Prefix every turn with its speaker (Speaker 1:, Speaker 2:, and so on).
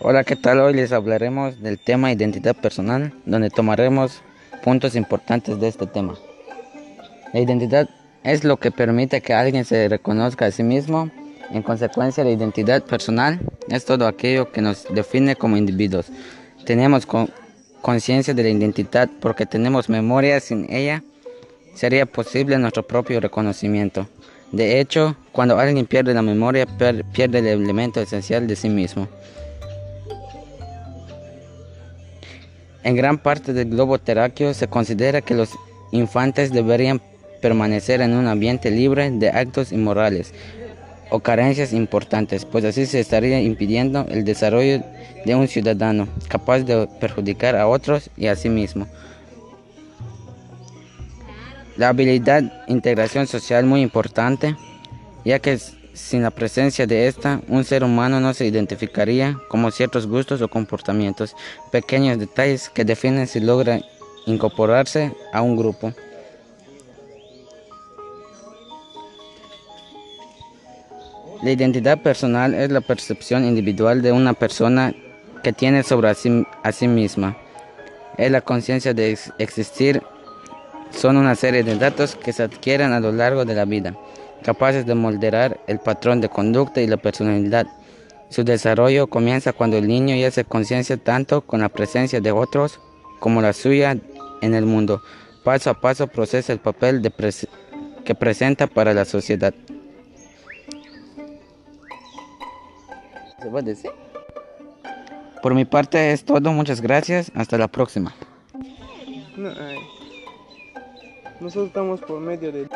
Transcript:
Speaker 1: Hola, ¿qué tal? Hoy les hablaremos del tema identidad personal, donde tomaremos puntos importantes de este tema. La identidad es lo que permite que alguien se reconozca a sí mismo. En consecuencia, la identidad personal es todo aquello que nos define como individuos. Tenemos conciencia de la identidad porque tenemos memoria, sin ella sería posible nuestro propio reconocimiento. De hecho, cuando alguien pierde la memoria, pierde el elemento esencial de sí mismo. En gran parte del globo terráqueo se considera que los infantes deberían permanecer en un ambiente libre de actos inmorales o carencias importantes, pues así se estaría impidiendo el desarrollo de un ciudadano capaz de perjudicar a otros y a sí mismo. La habilidad integración social muy importante, ya que sin la presencia de esta, un ser humano no se identificaría como ciertos gustos o comportamientos, pequeños detalles que definen si logra incorporarse a un grupo. La identidad personal es la percepción individual de una persona que tiene sobre sí, a sí misma. Es la conciencia de existir son una serie de datos que se adquieren a lo largo de la vida, capaces de moldear el patrón de conducta y la personalidad. Su desarrollo comienza cuando el niño ya se conciencia tanto con la presencia de otros como la suya en el mundo. Paso a paso procesa el papel que presenta para la sociedad. Por mi parte es todo, muchas gracias, hasta la próxima.
Speaker 2: Nosotros estamos por medio de...